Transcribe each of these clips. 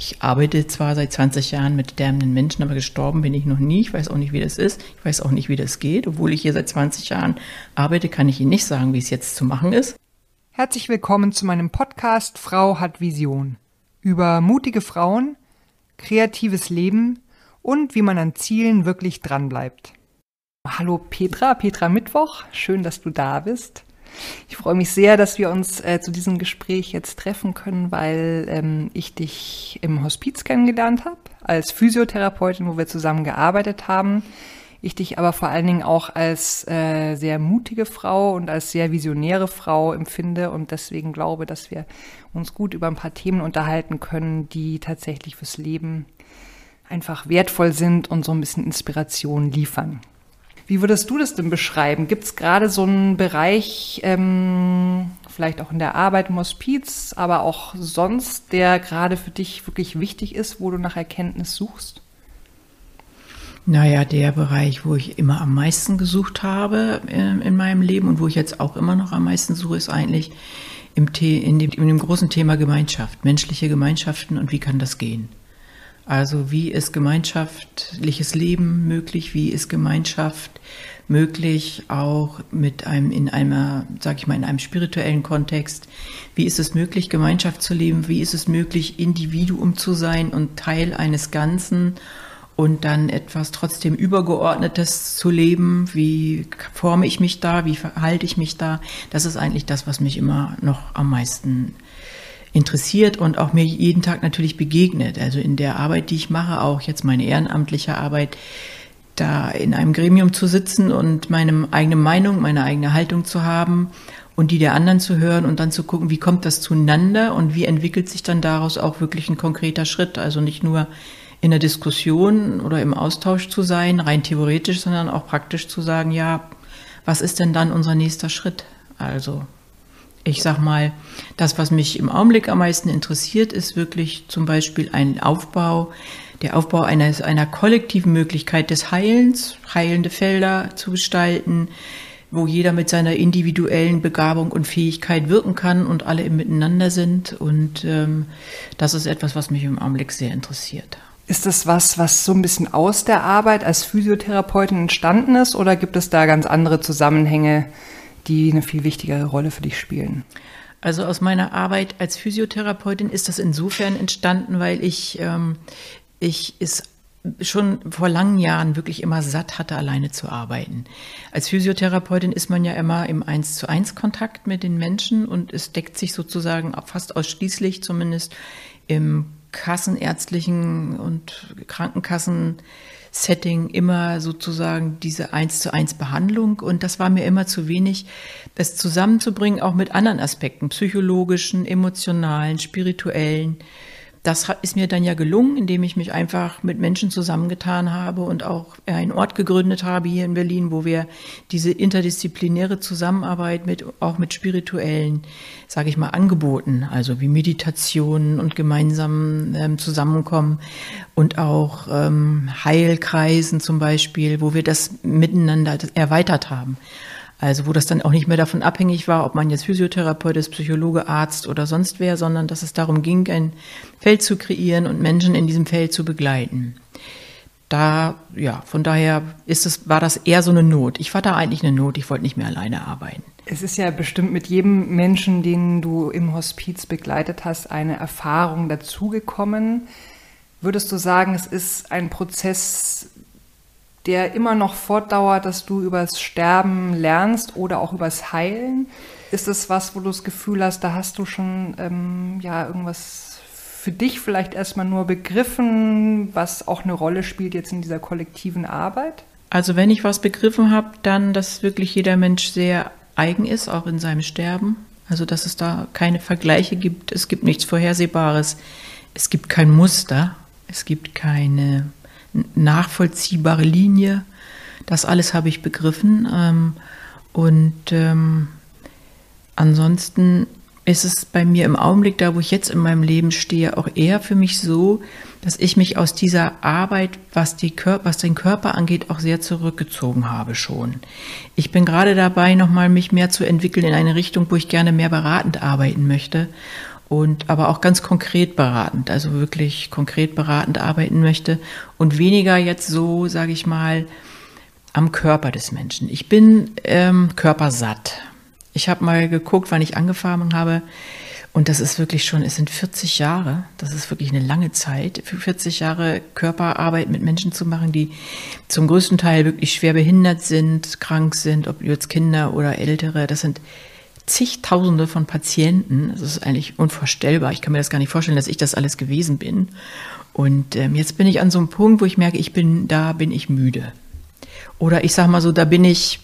Ich arbeite zwar seit 20 Jahren mit sterbenden Menschen, aber gestorben bin ich noch nie. Ich weiß auch nicht, wie das ist. Ich weiß auch nicht, wie das geht. Obwohl ich hier seit 20 Jahren arbeite, kann ich Ihnen nicht sagen, wie es jetzt zu machen ist. Herzlich willkommen zu meinem Podcast Frau hat Vision. Über mutige Frauen, kreatives Leben und wie man an Zielen wirklich dranbleibt. Hallo Petra, Petra Mittwoch. Schön, dass du da bist. Ich freue mich sehr, dass wir uns äh, zu diesem Gespräch jetzt treffen können, weil ähm, ich dich im Hospiz kennengelernt habe, als Physiotherapeutin, wo wir zusammen gearbeitet haben. Ich dich aber vor allen Dingen auch als äh, sehr mutige Frau und als sehr visionäre Frau empfinde und deswegen glaube, dass wir uns gut über ein paar Themen unterhalten können, die tatsächlich fürs Leben einfach wertvoll sind und so ein bisschen Inspiration liefern. Wie würdest du das denn beschreiben? Gibt es gerade so einen Bereich, ähm, vielleicht auch in der Arbeit im Hospiz, aber auch sonst, der gerade für dich wirklich wichtig ist, wo du nach Erkenntnis suchst? Naja, der Bereich, wo ich immer am meisten gesucht habe in, in meinem Leben und wo ich jetzt auch immer noch am meisten suche, ist eigentlich im in, dem, in dem großen Thema Gemeinschaft, menschliche Gemeinschaften und wie kann das gehen? Also wie ist gemeinschaftliches Leben möglich? Wie ist Gemeinschaft möglich auch mit einem in einer, sag ich mal, in einem spirituellen Kontext? Wie ist es möglich, Gemeinschaft zu leben? Wie ist es möglich, Individuum zu sein und Teil eines Ganzen? und dann etwas trotzdem Übergeordnetes zu leben. Wie forme ich mich da? Wie verhalte ich mich da? Das ist eigentlich das, was mich immer noch am meisten interessiert und auch mir jeden Tag natürlich begegnet. Also in der Arbeit, die ich mache, auch jetzt meine ehrenamtliche Arbeit, da in einem Gremium zu sitzen und meine eigene Meinung, meine eigene Haltung zu haben und die der anderen zu hören und dann zu gucken, wie kommt das zueinander und wie entwickelt sich dann daraus auch wirklich ein konkreter Schritt. Also nicht nur in der Diskussion oder im Austausch zu sein, rein theoretisch, sondern auch praktisch zu sagen, ja, was ist denn dann unser nächster Schritt? Also ich sag mal, das, was mich im Augenblick am meisten interessiert, ist wirklich zum Beispiel ein Aufbau, der Aufbau einer, einer kollektiven Möglichkeit des Heilens, heilende Felder zu gestalten, wo jeder mit seiner individuellen Begabung und Fähigkeit wirken kann und alle im Miteinander sind. Und ähm, das ist etwas, was mich im Augenblick sehr interessiert. Ist das was, was so ein bisschen aus der Arbeit als Physiotherapeutin entstanden ist oder gibt es da ganz andere Zusammenhänge, die eine viel wichtigere Rolle für dich spielen? Also aus meiner Arbeit als Physiotherapeutin ist das insofern entstanden, weil ich, ähm, ich es schon vor langen Jahren wirklich immer satt hatte, alleine zu arbeiten. Als Physiotherapeutin ist man ja immer im Eins zu eins Kontakt mit den Menschen und es deckt sich sozusagen fast ausschließlich zumindest im kassenärztlichen und Krankenkassen Setting immer sozusagen diese eins zu eins Behandlung. Und das war mir immer zu wenig, das zusammenzubringen, auch mit anderen Aspekten, psychologischen, emotionalen, spirituellen, das ist mir dann ja gelungen, indem ich mich einfach mit Menschen zusammengetan habe und auch einen Ort gegründet habe hier in Berlin, wo wir diese interdisziplinäre Zusammenarbeit mit auch mit spirituellen, sage ich mal, Angeboten, also wie Meditationen und gemeinsam ähm, Zusammenkommen und auch ähm, Heilkreisen zum Beispiel, wo wir das miteinander erweitert haben. Also wo das dann auch nicht mehr davon abhängig war, ob man jetzt Physiotherapeut ist, Psychologe, Arzt oder sonst wer, sondern dass es darum ging, ein Feld zu kreieren und Menschen in diesem Feld zu begleiten. Da, ja, von daher ist es, war das eher so eine Not. Ich war da eigentlich eine Not, ich wollte nicht mehr alleine arbeiten. Es ist ja bestimmt mit jedem Menschen, den du im Hospiz begleitet hast, eine Erfahrung dazugekommen. Würdest du sagen, es ist ein Prozess, der immer noch fortdauert, dass du übers Sterben lernst oder auch übers Heilen? Ist es was, wo du das Gefühl hast, da hast du schon ähm, ja irgendwas für dich vielleicht erstmal nur begriffen, was auch eine Rolle spielt jetzt in dieser kollektiven Arbeit? Also wenn ich was begriffen habe, dann, dass wirklich jeder Mensch sehr eigen ist, auch in seinem Sterben. Also dass es da keine Vergleiche gibt, es gibt nichts Vorhersehbares, es gibt kein Muster, es gibt keine nachvollziehbare Linie. Das alles habe ich begriffen. Ähm, und ähm, ansonsten ist es bei mir im Augenblick, da wo ich jetzt in meinem Leben stehe, auch eher für mich so, dass ich mich aus dieser Arbeit, was, die Kör was den Körper angeht, auch sehr zurückgezogen habe schon. Ich bin gerade dabei, nochmal mich mehr zu entwickeln in eine Richtung, wo ich gerne mehr beratend arbeiten möchte und aber auch ganz konkret beratend, also wirklich konkret beratend arbeiten möchte und weniger jetzt so, sage ich mal, am Körper des Menschen. Ich bin ähm, körpersatt. Ich habe mal geguckt, wann ich angefangen habe. Und das ist wirklich schon, es sind 40 Jahre, das ist wirklich eine lange Zeit, für 40 Jahre Körperarbeit mit Menschen zu machen, die zum größten Teil wirklich schwer behindert sind, krank sind, ob jetzt Kinder oder Ältere. Das sind zigtausende von Patienten. Das ist eigentlich unvorstellbar. Ich kann mir das gar nicht vorstellen, dass ich das alles gewesen bin. Und ähm, jetzt bin ich an so einem Punkt, wo ich merke, ich bin, da bin ich müde. Oder ich sage mal so, da bin ich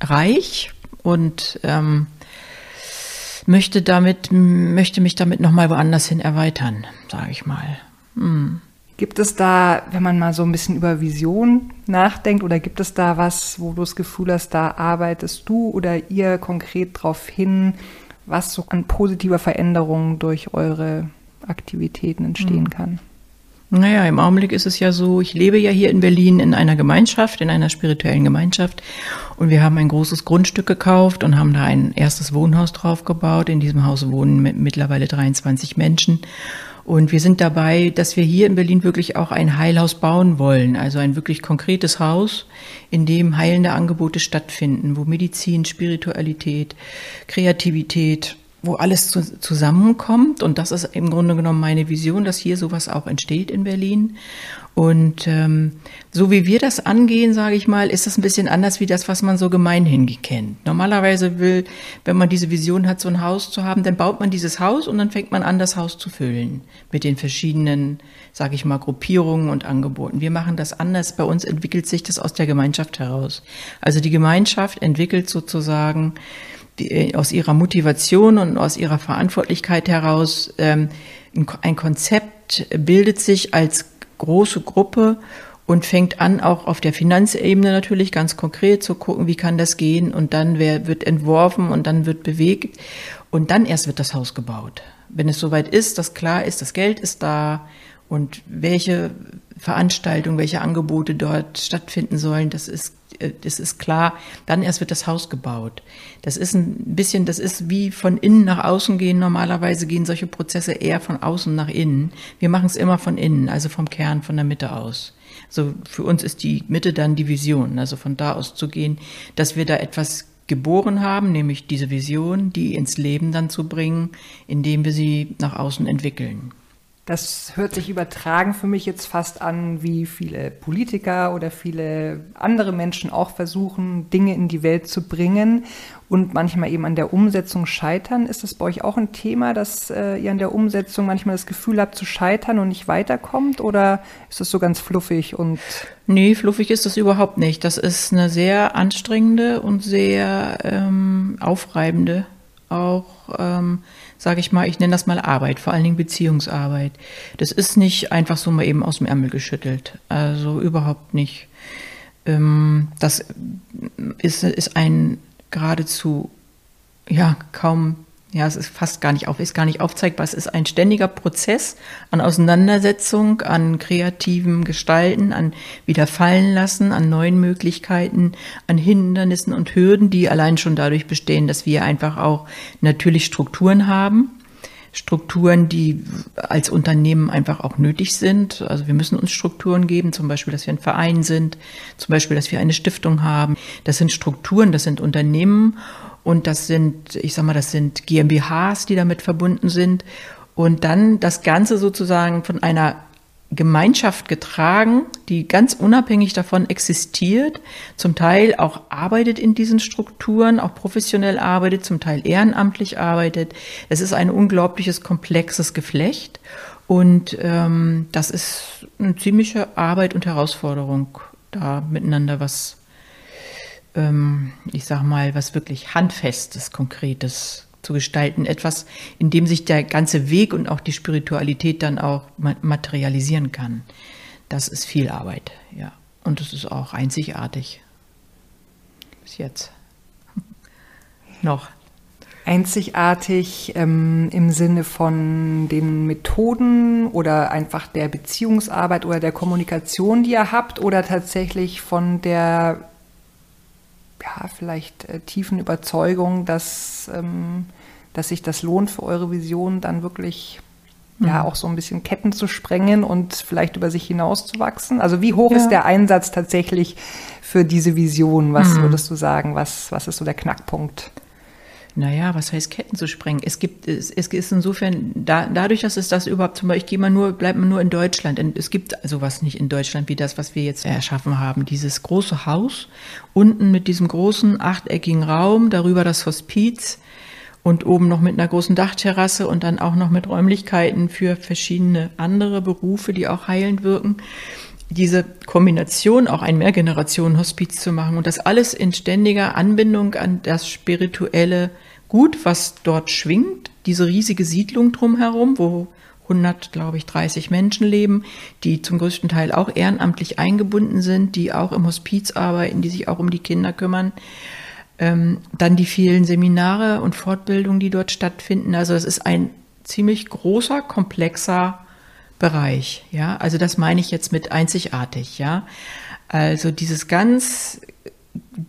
reich und ähm, möchte damit, möchte mich damit nochmal woanders hin erweitern, sage ich mal. Hm. Gibt es da, wenn man mal so ein bisschen über Vision nachdenkt, oder gibt es da was, wo du das Gefühl hast, da arbeitest du oder ihr konkret darauf hin, was so an positiver Veränderung durch eure Aktivitäten entstehen hm. kann? Naja, im Augenblick ist es ja so, ich lebe ja hier in Berlin in einer Gemeinschaft, in einer spirituellen Gemeinschaft. Und wir haben ein großes Grundstück gekauft und haben da ein erstes Wohnhaus draufgebaut. In diesem Haus wohnen mittlerweile 23 Menschen. Und wir sind dabei, dass wir hier in Berlin wirklich auch ein Heilhaus bauen wollen. Also ein wirklich konkretes Haus, in dem heilende Angebote stattfinden, wo Medizin, Spiritualität, Kreativität, wo alles zu, zusammenkommt. Und das ist im Grunde genommen meine Vision, dass hier sowas auch entsteht in Berlin. Und ähm, so wie wir das angehen, sage ich mal, ist das ein bisschen anders wie das, was man so gemeinhin kennt. Normalerweise will, wenn man diese Vision hat, so ein Haus zu haben, dann baut man dieses Haus und dann fängt man an, das Haus zu füllen mit den verschiedenen, sage ich mal, Gruppierungen und Angeboten. Wir machen das anders. Bei uns entwickelt sich das aus der Gemeinschaft heraus. Also die Gemeinschaft entwickelt sozusagen die, äh, aus ihrer Motivation und aus ihrer Verantwortlichkeit heraus ähm, ein Konzept bildet sich als große Gruppe und fängt an, auch auf der Finanzebene natürlich ganz konkret zu gucken, wie kann das gehen und dann wird entworfen und dann wird bewegt und dann erst wird das Haus gebaut. Wenn es soweit ist, dass klar ist, das Geld ist da und welche Veranstaltungen, welche Angebote dort stattfinden sollen, das ist, äh, das ist klar. Dann erst wird das Haus gebaut. Das ist ein bisschen, das ist wie von innen nach außen gehen. Normalerweise gehen solche Prozesse eher von außen nach innen. Wir machen es immer von innen, also vom Kern, von der Mitte aus. Also für uns ist die Mitte dann die Vision, also von da aus zu gehen, dass wir da etwas geboren haben, nämlich diese Vision, die ins Leben dann zu bringen, indem wir sie nach außen entwickeln. Das hört sich übertragen für mich jetzt fast an, wie viele Politiker oder viele andere Menschen auch versuchen, Dinge in die Welt zu bringen und manchmal eben an der Umsetzung scheitern. Ist das bei euch auch ein Thema, dass äh, ihr an der Umsetzung manchmal das Gefühl habt zu scheitern und nicht weiterkommt? Oder ist das so ganz fluffig und. Nee, fluffig ist das überhaupt nicht. Das ist eine sehr anstrengende und sehr ähm, aufreibende auch. Ähm, sage ich mal, ich nenne das mal Arbeit, vor allen Dingen Beziehungsarbeit. Das ist nicht einfach so mal eben aus dem Ärmel geschüttelt. Also überhaupt nicht. Ähm, das ist, ist ein geradezu, ja, kaum ja, es ist fast gar nicht auf, ist gar nicht aufzeigbar. Es ist ein ständiger Prozess an Auseinandersetzung, an kreativem Gestalten, an Wiederfallenlassen, an neuen Möglichkeiten, an Hindernissen und Hürden, die allein schon dadurch bestehen, dass wir einfach auch natürlich Strukturen haben. Strukturen, die als Unternehmen einfach auch nötig sind. Also wir müssen uns Strukturen geben, zum Beispiel, dass wir ein Verein sind, zum Beispiel, dass wir eine Stiftung haben. Das sind Strukturen, das sind Unternehmen und das sind, ich sag mal, das sind GmbHs, die damit verbunden sind. Und dann das Ganze sozusagen von einer Gemeinschaft getragen, die ganz unabhängig davon existiert, zum Teil auch arbeitet in diesen Strukturen, auch professionell arbeitet, zum Teil ehrenamtlich arbeitet. Es ist ein unglaubliches, komplexes Geflecht und ähm, das ist eine ziemliche Arbeit und Herausforderung, da miteinander was ähm, ich sag mal, was wirklich Handfestes, Konkretes zu gestalten. Etwas, in dem sich der ganze Weg und auch die Spiritualität dann auch materialisieren kann. Das ist viel Arbeit, ja. Und es ist auch einzigartig. Bis jetzt. Noch. Einzigartig ähm, im Sinne von den Methoden oder einfach der Beziehungsarbeit oder der Kommunikation, die ihr habt, oder tatsächlich von der ja, vielleicht äh, tiefen Überzeugung, dass ähm, dass sich das lohnt für eure Vision, dann wirklich ja mhm. auch so ein bisschen Ketten zu sprengen und vielleicht über sich hinauszuwachsen? Also wie hoch ja. ist der Einsatz tatsächlich für diese Vision? Was mhm. würdest du sagen? Was, was ist so der Knackpunkt? Naja, was heißt Ketten zu sprengen? Es gibt, es, es ist insofern, da, dadurch, dass es das überhaupt, zum Beispiel, ich gehe mal nur, bleibt man nur in Deutschland. Es gibt sowas nicht in Deutschland wie das, was wir jetzt erschaffen haben. Dieses große Haus, unten mit diesem großen achteckigen Raum, darüber das Hospiz, und oben noch mit einer großen Dachterrasse und dann auch noch mit Räumlichkeiten für verschiedene andere Berufe, die auch heilend wirken. Diese Kombination, auch ein Mehrgenerationen-Hospiz zu machen und das alles in ständiger Anbindung an das spirituelle Gut, was dort schwingt, diese riesige Siedlung drumherum, wo 100, glaube ich, 30 Menschen leben, die zum größten Teil auch ehrenamtlich eingebunden sind, die auch im Hospiz arbeiten, die sich auch um die Kinder kümmern. Ähm, dann die vielen Seminare und Fortbildungen, die dort stattfinden. Also es ist ein ziemlich großer, komplexer Bereich. Ja, also das meine ich jetzt mit einzigartig. Ja, also dieses ganz,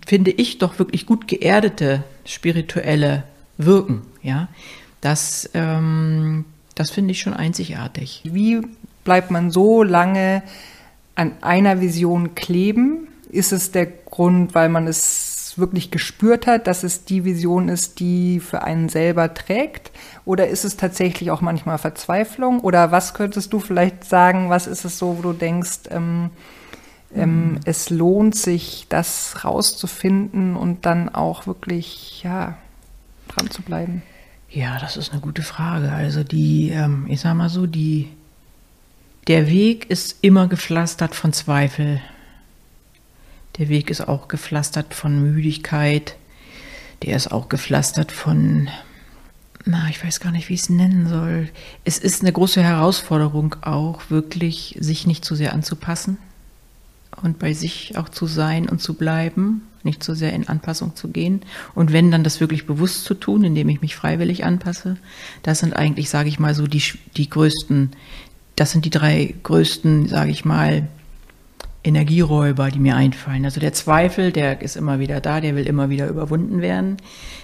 finde ich doch wirklich gut geerdete spirituelle Wirken. Ja, das, ähm, das finde ich schon einzigartig. Wie bleibt man so lange an einer Vision kleben? Ist es der Grund, weil man es wirklich gespürt hat, dass es die Vision ist, die für einen selber trägt? Oder ist es tatsächlich auch manchmal Verzweiflung? Oder was könntest du vielleicht sagen, was ist es so, wo du denkst, ähm, ähm, mhm. es lohnt sich, das rauszufinden und dann auch wirklich, ja, dran zu bleiben? Ja, das ist eine gute Frage. Also die, ähm, ich sag mal so, die, der Weg ist immer gepflastert von Zweifel. Der Weg ist auch gepflastert von Müdigkeit. Der ist auch gepflastert von, na, ich weiß gar nicht, wie ich es nennen soll. Es ist eine große Herausforderung auch, wirklich sich nicht zu sehr anzupassen und bei sich auch zu sein und zu bleiben, nicht zu sehr in Anpassung zu gehen. Und wenn dann das wirklich bewusst zu tun, indem ich mich freiwillig anpasse, das sind eigentlich, sage ich mal so, die, die größten, das sind die drei größten, sage ich mal, Energieräuber, die mir einfallen. Also der Zweifel, der ist immer wieder da, der will immer wieder überwunden werden.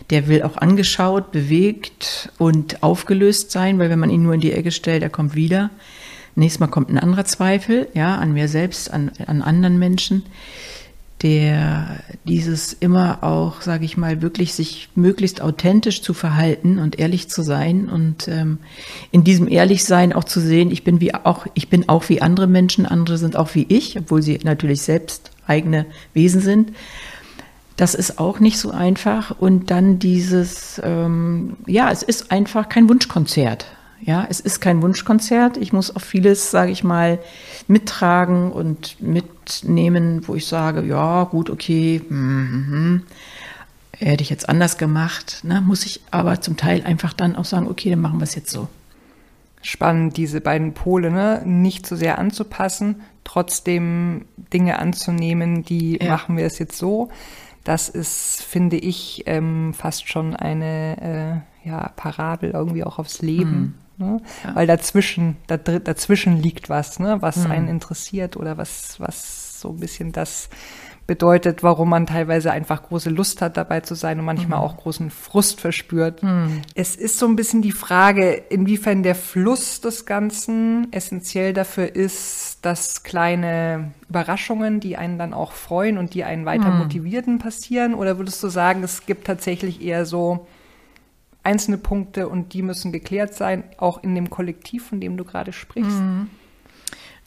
Der will auch angeschaut, bewegt und aufgelöst sein, weil wenn man ihn nur in die Ecke stellt, er kommt wieder. Nächstes Mal kommt ein anderer Zweifel, ja, an mir selbst, an, an anderen Menschen der dieses immer auch, sage ich mal, wirklich sich möglichst authentisch zu verhalten und ehrlich zu sein und ähm, in diesem Ehrlichsein auch zu sehen, ich bin wie auch, ich bin auch wie andere Menschen, andere sind auch wie ich, obwohl sie natürlich selbst eigene Wesen sind. Das ist auch nicht so einfach. Und dann dieses, ähm, ja, es ist einfach kein Wunschkonzert. Ja, es ist kein Wunschkonzert. Ich muss auch vieles, sage ich mal, mittragen und mitnehmen, wo ich sage, ja, gut, okay, mm, hätte ich jetzt anders gemacht. Ne? Muss ich aber zum Teil einfach dann auch sagen, okay, dann machen wir es jetzt so. Spannend, diese beiden Pole, ne? nicht zu so sehr anzupassen, trotzdem Dinge anzunehmen, die ja. machen wir es jetzt so. Das ist, finde ich, ähm, fast schon eine äh, ja, Parabel irgendwie auch aufs Leben. Mhm. Ne? Ja. Weil dazwischen, da, dazwischen liegt was, ne? was mhm. einen interessiert oder was, was so ein bisschen das bedeutet, warum man teilweise einfach große Lust hat, dabei zu sein und manchmal mhm. auch großen Frust verspürt. Mhm. Es ist so ein bisschen die Frage, inwiefern der Fluss des Ganzen essentiell dafür ist, dass kleine Überraschungen, die einen dann auch freuen und die einen weiter mhm. motivierten, passieren? Oder würdest du sagen, es gibt tatsächlich eher so einzelne Punkte und die müssen geklärt sein, auch in dem Kollektiv, von dem du gerade sprichst? Mhm.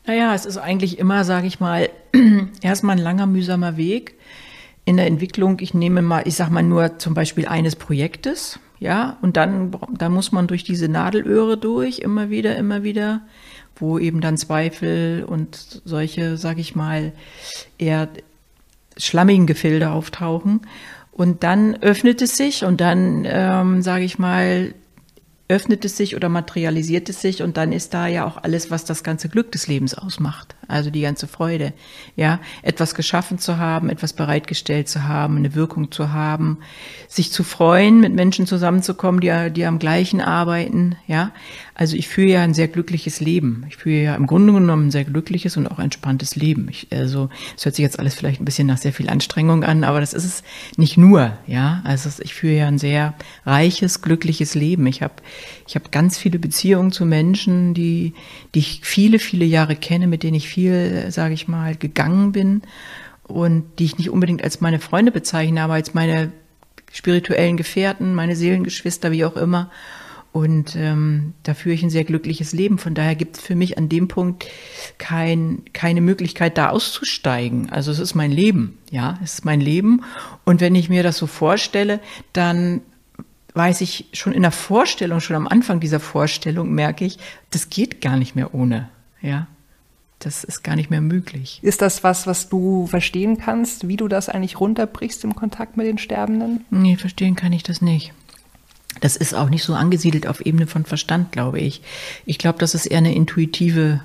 Naja, es ist eigentlich immer, sage ich mal, erstmal ein langer, mühsamer Weg in der Entwicklung. Ich nehme mal, ich sage mal nur zum Beispiel eines Projektes, ja, und dann, dann muss man durch diese Nadelöhre durch, immer wieder, immer wieder, wo eben dann Zweifel und solche, sage ich mal, eher schlammigen Gefilde auftauchen. Und dann öffnet es sich und dann, ähm, sage ich mal, öffnet es sich oder materialisiert es sich und dann ist da ja auch alles, was das ganze Glück des Lebens ausmacht. Also die ganze Freude. Ja, etwas geschaffen zu haben, etwas bereitgestellt zu haben, eine Wirkung zu haben, sich zu freuen, mit Menschen zusammenzukommen, die, die am gleichen arbeiten. Ja, also ich führe ja ein sehr glückliches Leben. Ich führe ja im Grunde genommen ein sehr glückliches und auch entspanntes Leben. Ich, also es hört sich jetzt alles vielleicht ein bisschen nach sehr viel Anstrengung an, aber das ist es nicht nur. Ja, also ich führe ja ein sehr reiches, glückliches Leben. Ich habe ich habe ganz viele Beziehungen zu Menschen, die, die ich viele, viele Jahre kenne, mit denen ich viel, sage ich mal, gegangen bin und die ich nicht unbedingt als meine Freunde bezeichne, aber als meine spirituellen Gefährten, meine Seelengeschwister, wie auch immer. Und ähm, da führe ich ein sehr glückliches Leben. Von daher gibt es für mich an dem Punkt kein, keine Möglichkeit, da auszusteigen. Also es ist mein Leben, ja, es ist mein Leben. Und wenn ich mir das so vorstelle, dann weiß ich schon in der Vorstellung, schon am Anfang dieser Vorstellung merke ich, das geht gar nicht mehr ohne. Ja, das ist gar nicht mehr möglich. Ist das was, was du verstehen kannst, wie du das eigentlich runterbrichst im Kontakt mit den Sterbenden? Nee, verstehen kann ich das nicht. Das ist auch nicht so angesiedelt auf Ebene von Verstand, glaube ich. Ich glaube, dass es eher eine intuitive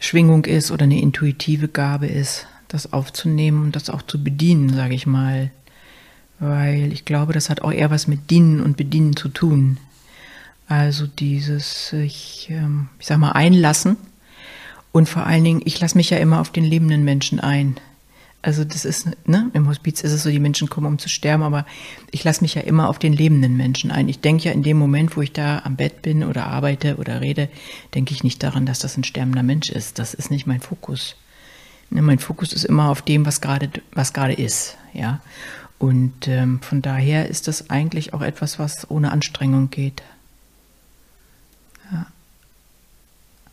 Schwingung ist oder eine intuitive Gabe ist, das aufzunehmen und das auch zu bedienen, sage ich mal weil ich glaube, das hat auch eher was mit Dienen und Bedienen zu tun. Also dieses, ich, ähm, ich sag mal, einlassen. Und vor allen Dingen, ich lasse mich ja immer auf den lebenden Menschen ein. Also das ist, ne, im Hospiz ist es so, die Menschen kommen, um zu sterben, aber ich lasse mich ja immer auf den lebenden Menschen ein. Ich denke ja in dem Moment, wo ich da am Bett bin oder arbeite oder rede, denke ich nicht daran, dass das ein sterbender Mensch ist. Das ist nicht mein Fokus. Ne, mein Fokus ist immer auf dem, was gerade, was gerade ist, ja. Und ähm, von daher ist das eigentlich auch etwas, was ohne Anstrengung geht. Ja.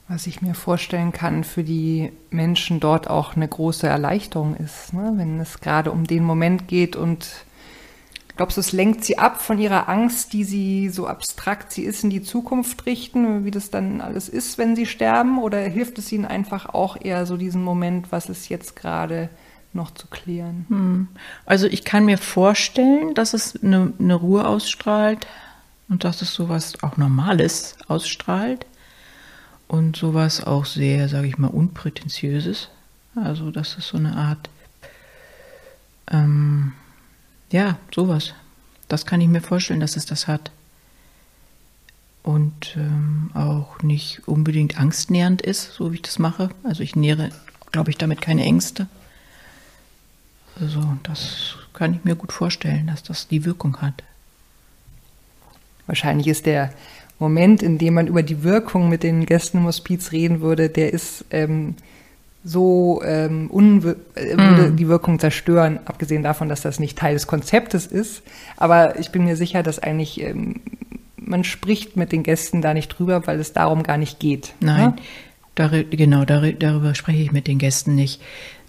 Was ich mir vorstellen kann, für die Menschen dort auch eine große Erleichterung ist, ne? wenn es gerade um den Moment geht und glaubst du, es lenkt sie ab von ihrer Angst, die sie so abstrakt sie ist, in die Zukunft richten, wie das dann alles ist, wenn sie sterben? Oder hilft es ihnen einfach auch eher so diesen Moment, was es jetzt gerade noch zu klären. Hm. Also ich kann mir vorstellen, dass es eine, eine Ruhe ausstrahlt und dass es sowas auch Normales ausstrahlt und sowas auch sehr, sage ich mal, unprätentiöses. Also das ist so eine Art, ähm, ja, sowas. Das kann ich mir vorstellen, dass es das hat. Und ähm, auch nicht unbedingt angstnährend ist, so wie ich das mache. Also ich nähere, glaube ich, damit keine Ängste. Also das kann ich mir gut vorstellen, dass das die Wirkung hat. Wahrscheinlich ist der Moment, in dem man über die Wirkung mit den Gästen im Hospiz reden würde, der ist ähm, so ähm, äh, würde mm. die Wirkung zerstören, abgesehen davon, dass das nicht Teil des Konzeptes ist. Aber ich bin mir sicher, dass eigentlich ähm, man spricht mit den Gästen da nicht drüber, weil es darum gar nicht geht. Nein, ja? Dar genau, dar darüber spreche ich mit den Gästen nicht.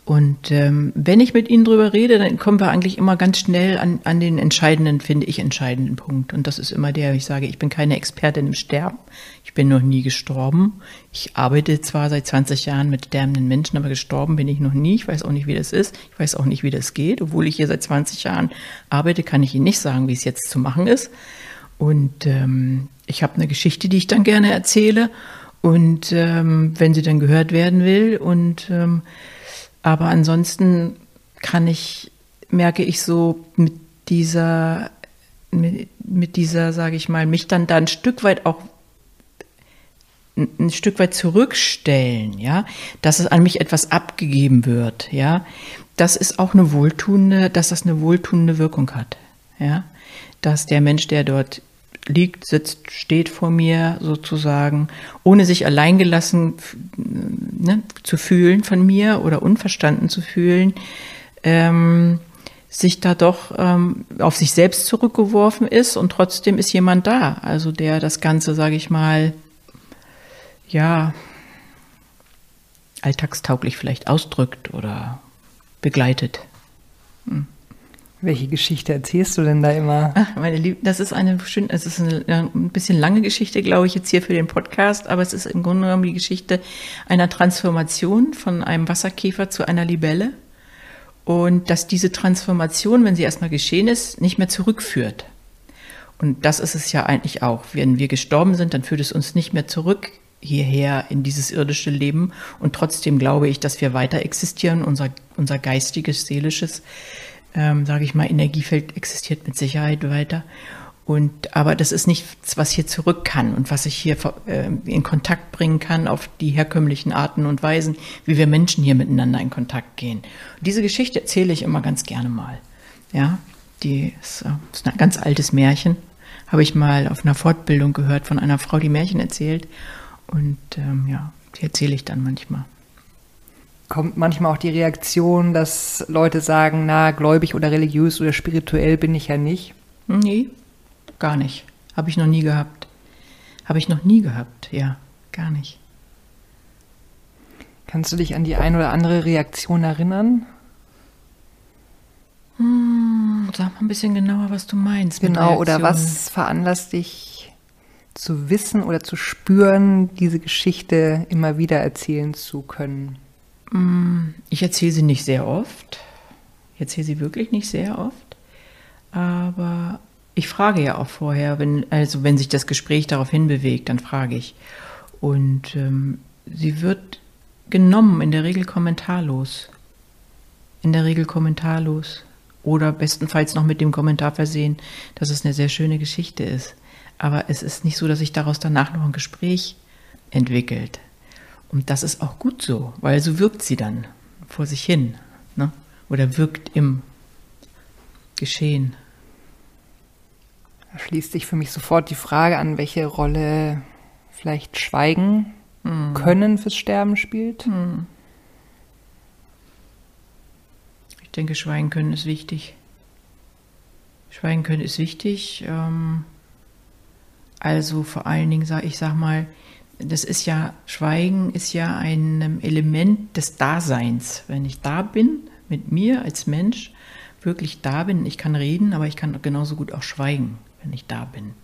Und ähm, wenn ich mit ihnen drüber rede, dann kommen wir eigentlich immer ganz schnell an, an den entscheidenden, finde ich, entscheidenden Punkt. Und das ist immer der, ich sage, ich bin keine Expertin im Sterben. Ich bin noch nie gestorben. Ich arbeite zwar seit 20 Jahren mit sterbenden Menschen, aber gestorben bin ich noch nie. Ich weiß auch nicht, wie das ist. Ich weiß auch nicht, wie das geht. Obwohl ich hier seit 20 Jahren arbeite, kann ich Ihnen nicht sagen, wie es jetzt zu machen ist. Und ähm, ich habe eine Geschichte, die ich dann gerne erzähle. Und ähm, wenn sie dann gehört werden will und ähm, aber ansonsten kann ich, merke ich so mit dieser, mit, mit dieser, sage ich mal, mich dann da ein Stück weit auch ein Stück weit zurückstellen, ja, dass es an mich etwas abgegeben wird, ja, das ist auch eine wohltuende, dass das eine wohltuende Wirkung hat, ja, dass der Mensch, der dort liegt, sitzt, steht vor mir sozusagen, ohne sich alleingelassen ne, zu fühlen von mir oder unverstanden zu fühlen, ähm, sich da doch ähm, auf sich selbst zurückgeworfen ist und trotzdem ist jemand da, also der das Ganze, sage ich mal, ja, alltagstauglich vielleicht ausdrückt oder begleitet. Hm. Welche Geschichte erzählst du denn da immer? Ach, meine Liebe, das ist eine schön, es ist eine, ein bisschen lange Geschichte, glaube ich, jetzt hier für den Podcast, aber es ist im Grunde genommen die Geschichte einer Transformation von einem Wasserkäfer zu einer Libelle. Und dass diese Transformation, wenn sie erstmal geschehen ist, nicht mehr zurückführt. Und das ist es ja eigentlich auch. Wenn wir gestorben sind, dann führt es uns nicht mehr zurück hierher in dieses irdische Leben. Und trotzdem glaube ich, dass wir weiter existieren. Unser, unser geistiges, seelisches, ähm, sage ich mal, Energiefeld existiert mit Sicherheit weiter. Und, aber das ist nichts, was hier zurück kann und was ich hier äh, in Kontakt bringen kann auf die herkömmlichen Arten und Weisen, wie wir Menschen hier miteinander in Kontakt gehen. Und diese Geschichte erzähle ich immer ganz gerne mal. Ja, die ist, äh, ist ein ganz altes Märchen. Habe ich mal auf einer Fortbildung gehört von einer Frau, die Märchen erzählt. Und ähm, ja, die erzähle ich dann manchmal. Kommt manchmal auch die Reaktion, dass Leute sagen, na, gläubig oder religiös oder spirituell bin ich ja nicht? Nee, gar nicht. Habe ich noch nie gehabt. Habe ich noch nie gehabt, ja, gar nicht. Kannst du dich an die ein oder andere Reaktion erinnern? Hm, sag mal ein bisschen genauer, was du meinst. Genau, oder was veranlasst dich zu wissen oder zu spüren, diese Geschichte immer wieder erzählen zu können? Hm, ich erzähle sie nicht sehr oft. Ich erzähle sie wirklich nicht sehr oft. Aber ich frage ja auch vorher, wenn, also wenn sich das Gespräch darauf hinbewegt, dann frage ich. Und ähm, sie wird genommen, in der Regel kommentarlos. In der Regel kommentarlos oder bestenfalls noch mit dem Kommentar versehen, dass es eine sehr schöne Geschichte ist. Aber es ist nicht so, dass sich daraus danach noch ein Gespräch entwickelt. Und das ist auch gut so, weil so wirkt sie dann vor sich hin ne? oder wirkt im Geschehen. Da schließt sich für mich sofort die Frage an, welche Rolle vielleicht Schweigen hm. können fürs Sterben spielt. Hm. denke, schweigen können ist wichtig. Schweigen können ist wichtig. Ähm, also vor allen Dingen, ich sag mal, das ist ja, Schweigen ist ja ein Element des Daseins. Wenn ich da bin, mit mir als Mensch, wirklich da bin, ich kann reden, aber ich kann genauso gut auch schweigen, wenn ich da bin.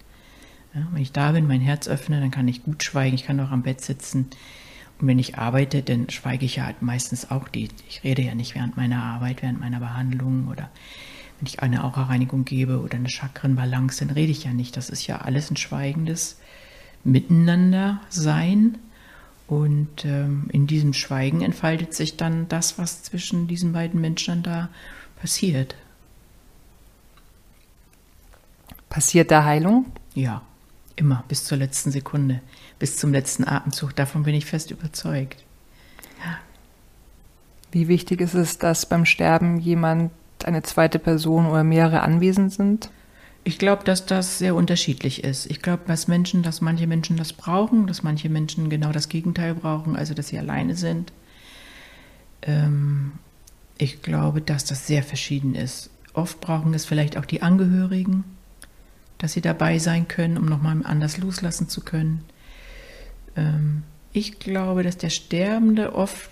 Ja, wenn ich da bin, mein Herz öffne, dann kann ich gut schweigen, ich kann auch am Bett sitzen, und wenn ich arbeite, dann schweige ich ja halt meistens auch die. Ich rede ja nicht während meiner Arbeit, während meiner Behandlung oder wenn ich eine Aura-Reinigung gebe oder eine Chakrenbalance, dann rede ich ja nicht. Das ist ja alles ein schweigendes Miteinander sein. Und ähm, in diesem Schweigen entfaltet sich dann das, was zwischen diesen beiden Menschen da passiert. Passiert da Heilung? Ja, immer, bis zur letzten Sekunde bis zum letzten Atemzug. Davon bin ich fest überzeugt. Ja. Wie wichtig ist es, dass beim Sterben jemand, eine zweite Person oder mehrere anwesend sind? Ich glaube, dass das sehr unterschiedlich ist. Ich glaube, dass Menschen, dass manche Menschen das brauchen, dass manche Menschen genau das Gegenteil brauchen, also dass sie alleine sind. Ähm, ich glaube, dass das sehr verschieden ist. Oft brauchen es vielleicht auch die Angehörigen, dass sie dabei sein können, um nochmal anders loslassen zu können ähm, ich glaube, dass der Sterbende oft,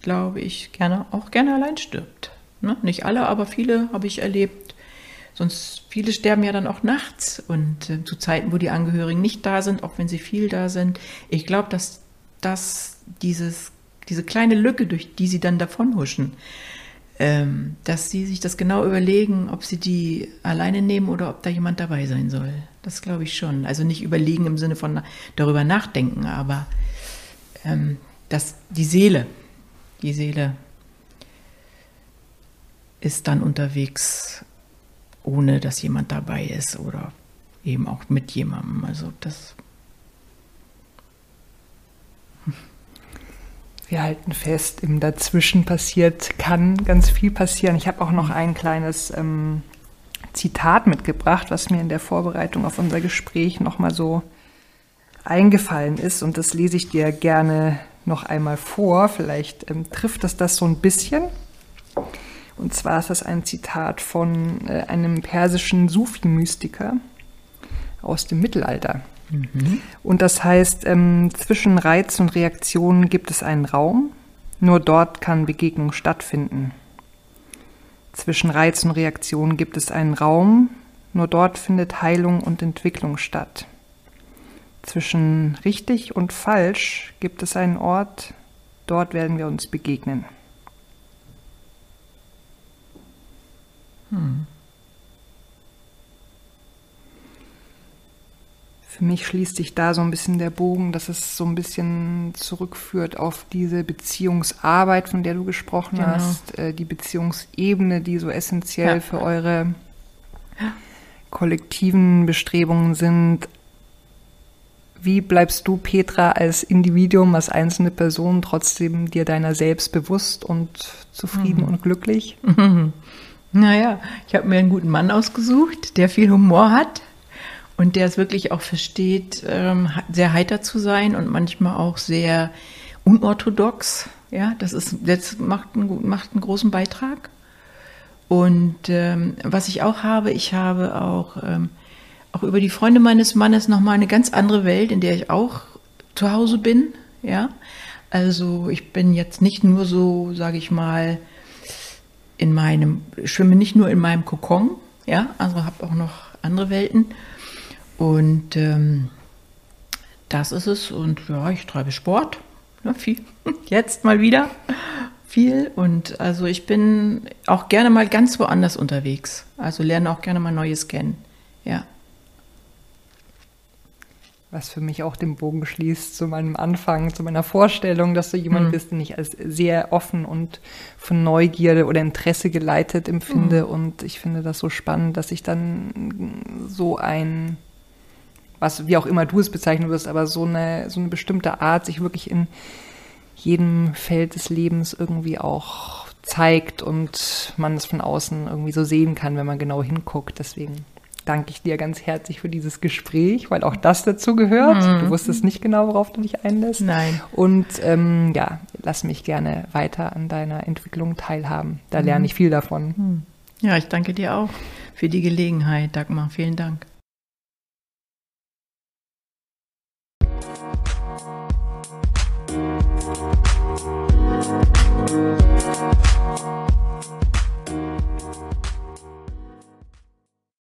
glaube ich, gerne auch gerne allein stirbt. Ne? Nicht alle, aber viele habe ich erlebt. Sonst viele sterben ja dann auch nachts und äh, zu Zeiten, wo die Angehörigen nicht da sind, auch wenn sie viel da sind. Ich glaube, dass das dieses diese kleine Lücke, durch die sie dann davonhuschen, ähm, dass sie sich das genau überlegen, ob sie die alleine nehmen oder ob da jemand dabei sein soll. Das glaube ich schon. Also nicht überlegen im Sinne von darüber nachdenken, aber ähm, dass die Seele, die Seele ist dann unterwegs, ohne dass jemand dabei ist oder eben auch mit jemandem. Also das. Wir halten fest, im Dazwischen passiert, kann ganz viel passieren. Ich habe auch noch ein kleines ähm, Zitat mitgebracht, was mir in der Vorbereitung auf unser Gespräch nochmal so eingefallen ist. Und das lese ich dir gerne noch einmal vor. Vielleicht ähm, trifft es das so ein bisschen. Und zwar ist das ein Zitat von äh, einem persischen Sufi-Mystiker aus dem Mittelalter. Mhm. Und das heißt, ähm, zwischen Reiz und Reaktion gibt es einen Raum. Nur dort kann Begegnung stattfinden. Zwischen Reiz und Reaktion gibt es einen Raum, nur dort findet Heilung und Entwicklung statt. Zwischen richtig und falsch gibt es einen Ort, dort werden wir uns begegnen. Hm. Für mich schließt sich da so ein bisschen der Bogen, dass es so ein bisschen zurückführt auf diese Beziehungsarbeit, von der du gesprochen genau. hast, äh, die Beziehungsebene, die so essentiell ja. für eure kollektiven Bestrebungen sind. Wie bleibst du, Petra, als Individuum, als einzelne Person trotzdem dir deiner selbst bewusst und zufrieden mhm. und glücklich? Mhm. Naja, ich habe mir einen guten Mann ausgesucht, der viel Humor hat und der es wirklich auch versteht, ähm, sehr heiter zu sein und manchmal auch sehr unorthodox. Ja, das ist, das macht einen, macht einen großen Beitrag. Und ähm, was ich auch habe, ich habe auch, ähm, auch über die Freunde meines Mannes nochmal eine ganz andere Welt, in der ich auch zu Hause bin. Ja, also ich bin jetzt nicht nur so, sage ich mal, in meinem, schwimme nicht nur in meinem Kokon, ja, also habe auch noch andere Welten. Und ähm, das ist es. Und ja, ich treibe Sport. Ja, viel. Jetzt mal wieder viel. Und also ich bin auch gerne mal ganz woanders unterwegs. Also lerne auch gerne mal Neues kennen. Ja. Was für mich auch den Bogen schließt zu meinem Anfang, zu meiner Vorstellung, dass du jemand mhm. bist, den ich als sehr offen und von Neugierde oder Interesse geleitet empfinde. Mhm. Und ich finde das so spannend, dass ich dann so ein was wie auch immer du es bezeichnen wirst, aber so eine, so eine bestimmte Art sich wirklich in jedem Feld des Lebens irgendwie auch zeigt und man es von außen irgendwie so sehen kann, wenn man genau hinguckt. Deswegen danke ich dir ganz herzlich für dieses Gespräch, weil auch das dazu gehört. Mhm. Du wusstest nicht genau, worauf du dich einlässt. Nein. Und ähm, ja, lass mich gerne weiter an deiner Entwicklung teilhaben. Da mhm. lerne ich viel davon. Mhm. Ja, ich danke dir auch für die Gelegenheit, Dagmar. Vielen Dank.